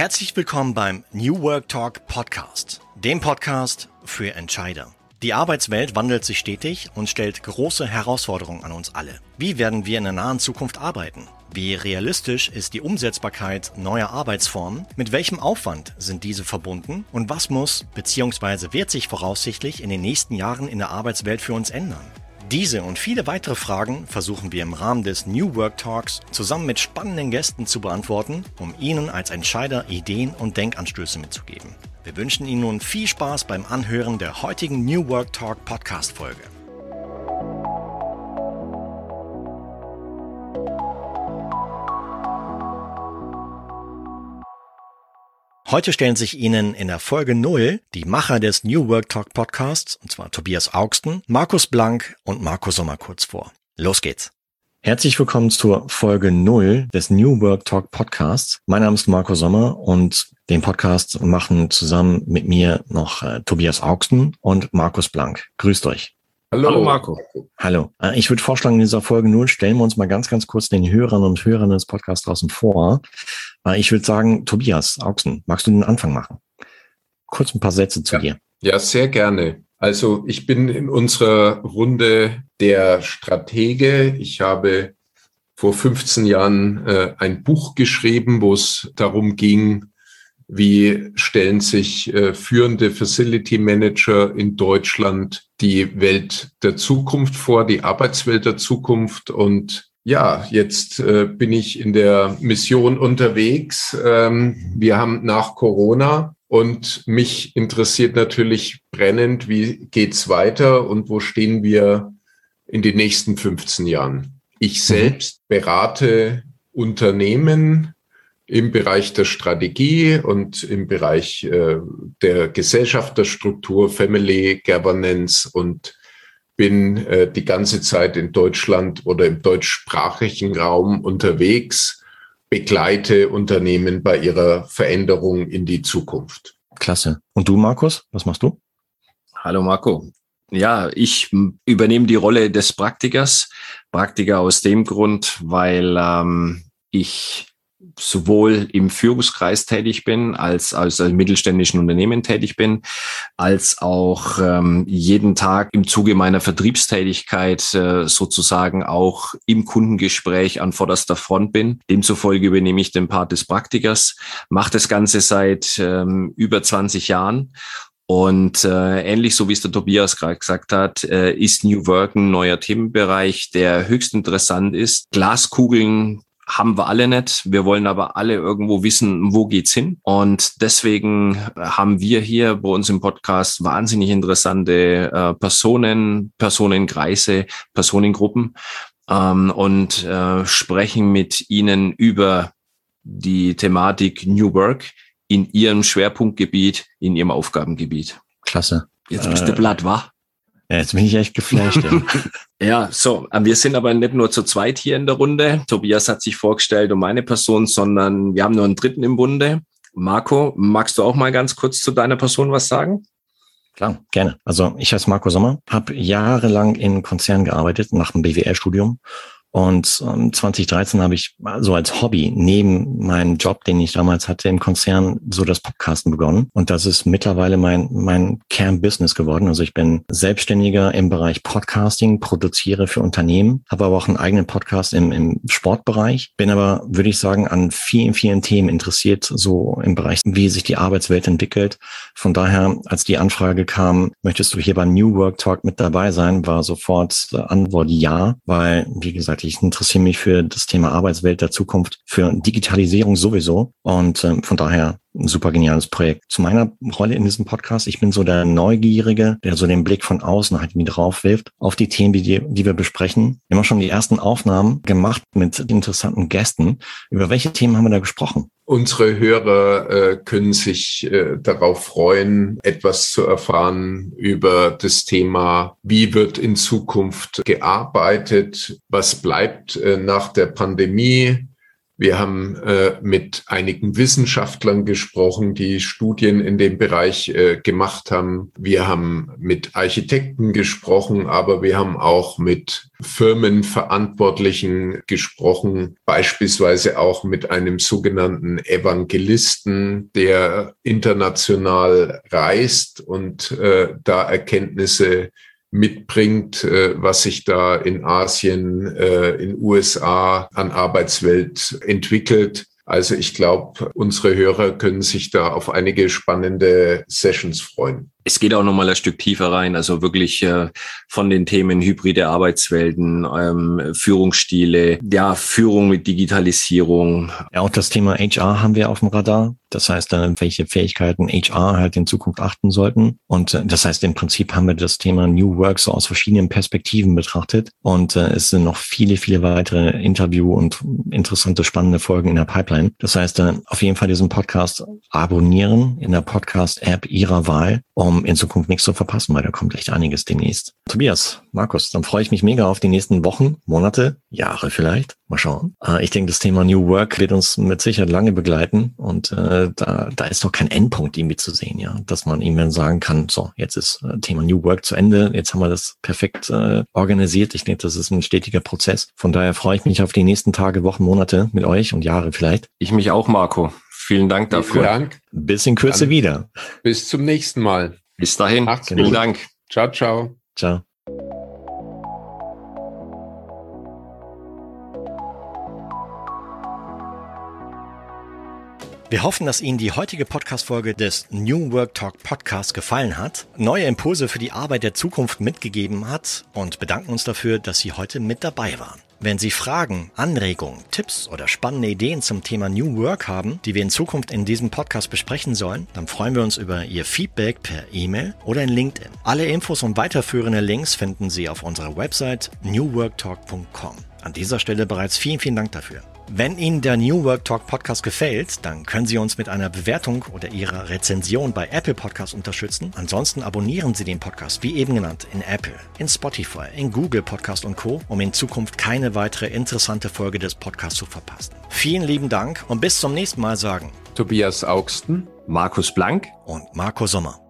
Herzlich willkommen beim New Work Talk Podcast, dem Podcast für Entscheider. Die Arbeitswelt wandelt sich stetig und stellt große Herausforderungen an uns alle. Wie werden wir in der nahen Zukunft arbeiten? Wie realistisch ist die Umsetzbarkeit neuer Arbeitsformen? Mit welchem Aufwand sind diese verbunden? Und was muss bzw. wird sich voraussichtlich in den nächsten Jahren in der Arbeitswelt für uns ändern? Diese und viele weitere Fragen versuchen wir im Rahmen des New Work Talks zusammen mit spannenden Gästen zu beantworten, um Ihnen als Entscheider Ideen und Denkanstöße mitzugeben. Wir wünschen Ihnen nun viel Spaß beim Anhören der heutigen New Work Talk Podcast Folge. Heute stellen sich Ihnen in der Folge 0 die Macher des New Work Talk Podcasts, und zwar Tobias Augsten, Markus Blank und Marco Sommer kurz vor. Los geht's. Herzlich willkommen zur Folge 0 des New Work Talk Podcasts. Mein Name ist Marco Sommer und den Podcast machen zusammen mit mir noch äh, Tobias Augsten und Markus Blank. Grüßt euch. Hallo. Hallo Marco. Hallo. Äh, ich würde vorschlagen, in dieser Folge 0 stellen wir uns mal ganz, ganz kurz den Hörern und Hörern des Podcasts draußen vor. Äh, ich würde sagen, Tobias Augsten, magst du den Anfang machen? Kurz ein paar Sätze zu ja. dir. Ja, sehr gerne. Also ich bin in unserer Runde der Stratege. Ich habe vor 15 Jahren äh, ein Buch geschrieben, wo es darum ging, wie stellen sich äh, führende Facility Manager in Deutschland die Welt der Zukunft vor, die Arbeitswelt der Zukunft und ja, jetzt äh, bin ich in der Mission unterwegs. Ähm, wir haben nach Corona und mich interessiert natürlich brennend, wie geht's weiter und wo stehen wir in den nächsten 15 Jahren. Ich mhm. selbst berate Unternehmen im Bereich der Strategie und im Bereich äh, der Gesellschafterstruktur, Family Governance und bin äh, die ganze Zeit in Deutschland oder im deutschsprachigen Raum unterwegs, begleite Unternehmen bei ihrer Veränderung in die Zukunft. Klasse. Und du, Markus, was machst du? Hallo, Marco. Ja, ich übernehme die Rolle des Praktikers. Praktiker aus dem Grund, weil ähm, ich sowohl im Führungskreis tätig bin, als als, als mittelständischen Unternehmen tätig bin, als auch ähm, jeden Tag im Zuge meiner Vertriebstätigkeit äh, sozusagen auch im Kundengespräch an vorderster Front bin. Demzufolge übernehme ich den Part des Praktikers, mache das Ganze seit ähm, über 20 Jahren und äh, ähnlich so wie es der Tobias gerade gesagt hat, äh, ist New Work ein neuer Themenbereich, der höchst interessant ist. Glaskugeln haben wir alle nicht. Wir wollen aber alle irgendwo wissen, wo geht's hin. Und deswegen haben wir hier bei uns im Podcast wahnsinnig interessante äh, Personen, Personenkreise, Personengruppen ähm, und äh, sprechen mit ihnen über die Thematik New Work in ihrem Schwerpunktgebiet, in ihrem Aufgabengebiet. Klasse. Jetzt bist du äh, blatt, wa? Ja, jetzt bin ich echt geflasht. Ja. ja, so. Wir sind aber nicht nur zu zweit hier in der Runde. Tobias hat sich vorgestellt um meine Person, sondern wir haben nur einen dritten im Bunde. Marco, magst du auch mal ganz kurz zu deiner Person was sagen? Klar, gerne. Also ich heiße Marco Sommer, habe jahrelang in Konzernen gearbeitet nach dem BWL-Studium und ähm, 2013 habe ich so als Hobby neben meinem Job, den ich damals hatte im Konzern, so das Podcasten begonnen. Und das ist mittlerweile mein, mein Kernbusiness geworden. Also ich bin Selbstständiger im Bereich Podcasting, produziere für Unternehmen, habe aber auch einen eigenen Podcast im, im Sportbereich, bin aber, würde ich sagen, an vielen, vielen Themen interessiert, so im Bereich, wie sich die Arbeitswelt entwickelt. Von daher, als die Anfrage kam, möchtest du hier beim New Work Talk mit dabei sein, war sofort Antwort ja, weil, wie gesagt, gesagt, ich interessiere mich für das Thema Arbeitswelt der Zukunft, für Digitalisierung sowieso. Und ähm, von daher ein super geniales Projekt. Zu meiner Rolle in diesem Podcast, ich bin so der Neugierige, der so den Blick von außen halt irgendwie drauf wirft auf die Themen, die, die wir besprechen. Immer schon die ersten Aufnahmen gemacht mit interessanten Gästen. Über welche Themen haben wir da gesprochen? Unsere Hörer äh, können sich äh, darauf freuen, etwas zu erfahren über das Thema, wie wird in Zukunft gearbeitet, was bleibt äh, nach der Pandemie, Wir haben äh, mit einigen Wissenschaftlern gesprochen, die Studien in dem Bereich äh, gemacht haben. Wir haben mit Architekten gesprochen, aber wir haben auch mit Firmenverantwortlichen gesprochen, beispielsweise auch mit einem sogenannten Evangelisten, der international reist und äh, da Erkenntnisse mitbringt, äh, was sich da in Asien, äh, in USA an Arbeitswelt entwickelt. Also ich glaube, unsere Hörer können sich da auf einige spannende Sessions freuen. Es geht auch nochmal ein Stück tiefer rein, also wirklich äh, von den Themen hybride Arbeitswelten, ähm, Führungsstile, ja, Führung mit Digitalisierung. Ja, auch das Thema HR haben wir auf dem Radar. Das heißt, dann, welche Fähigkeiten HR halt in Zukunft achten sollten. Und äh, das heißt, im Prinzip haben wir das Thema New Work so aus verschiedenen Perspektiven betrachtet. Und äh, es sind noch viele, viele weitere Interview- und interessante, spannende Folgen in der Pipeline. Das heißt, äh, auf jeden Fall diesen Podcast abonnieren in der Podcast-App Ihrer Wahl. Um in Zukunft nichts zu verpassen, weil da kommt echt einiges demnächst. Tobias, Markus, dann freue ich mich mega auf die nächsten Wochen, Monate, Jahre vielleicht. Mal schauen. Äh, ich denke, das Thema New Work wird uns mit Sicherheit lange begleiten und äh, da, da ist doch kein Endpunkt irgendwie zu sehen, ja, dass man irgendwann sagen kann, so, jetzt ist äh, Thema New Work zu Ende, jetzt haben wir das perfekt äh, organisiert. Ich denke, das ist ein stetiger Prozess. Von daher freue ich mich auf die nächsten Tage, Wochen, Monate mit euch und Jahre vielleicht. Ich mich auch, Marco. Vielen Dank dafür. Vielen Dank. Bis in Kürze Dann wieder. Bis zum nächsten Mal. Bis dahin. Macht's Vielen gut. Dank. Ciao, ciao. Ciao. Wir hoffen, dass Ihnen die heutige Podcast-Folge des New Work Talk Podcast gefallen hat, neue Impulse für die Arbeit der Zukunft mitgegeben hat und bedanken uns dafür, dass Sie heute mit dabei waren. Wenn Sie Fragen, Anregungen, Tipps oder spannende Ideen zum Thema New Work haben, die wir in Zukunft in diesem Podcast besprechen sollen, dann freuen wir uns über Ihr Feedback per E-Mail oder in LinkedIn. Alle Infos und weiterführende Links finden Sie auf unserer Website newworktalk.com. An dieser Stelle bereits vielen, vielen Dank dafür. Wenn Ihnen der New Work Talk Podcast gefällt, dann können Sie uns mit einer Bewertung oder Ihrer Rezension bei Apple Podcasts unterstützen. Ansonsten abonnieren Sie den Podcast, wie eben genannt, in Apple, in Spotify, in Google Podcast und Co., um in Zukunft keine weitere interessante Folge des Podcasts zu verpassen. Vielen lieben Dank und bis zum nächsten Mal sagen Tobias Augsten, Markus Blank und Marco Sommer.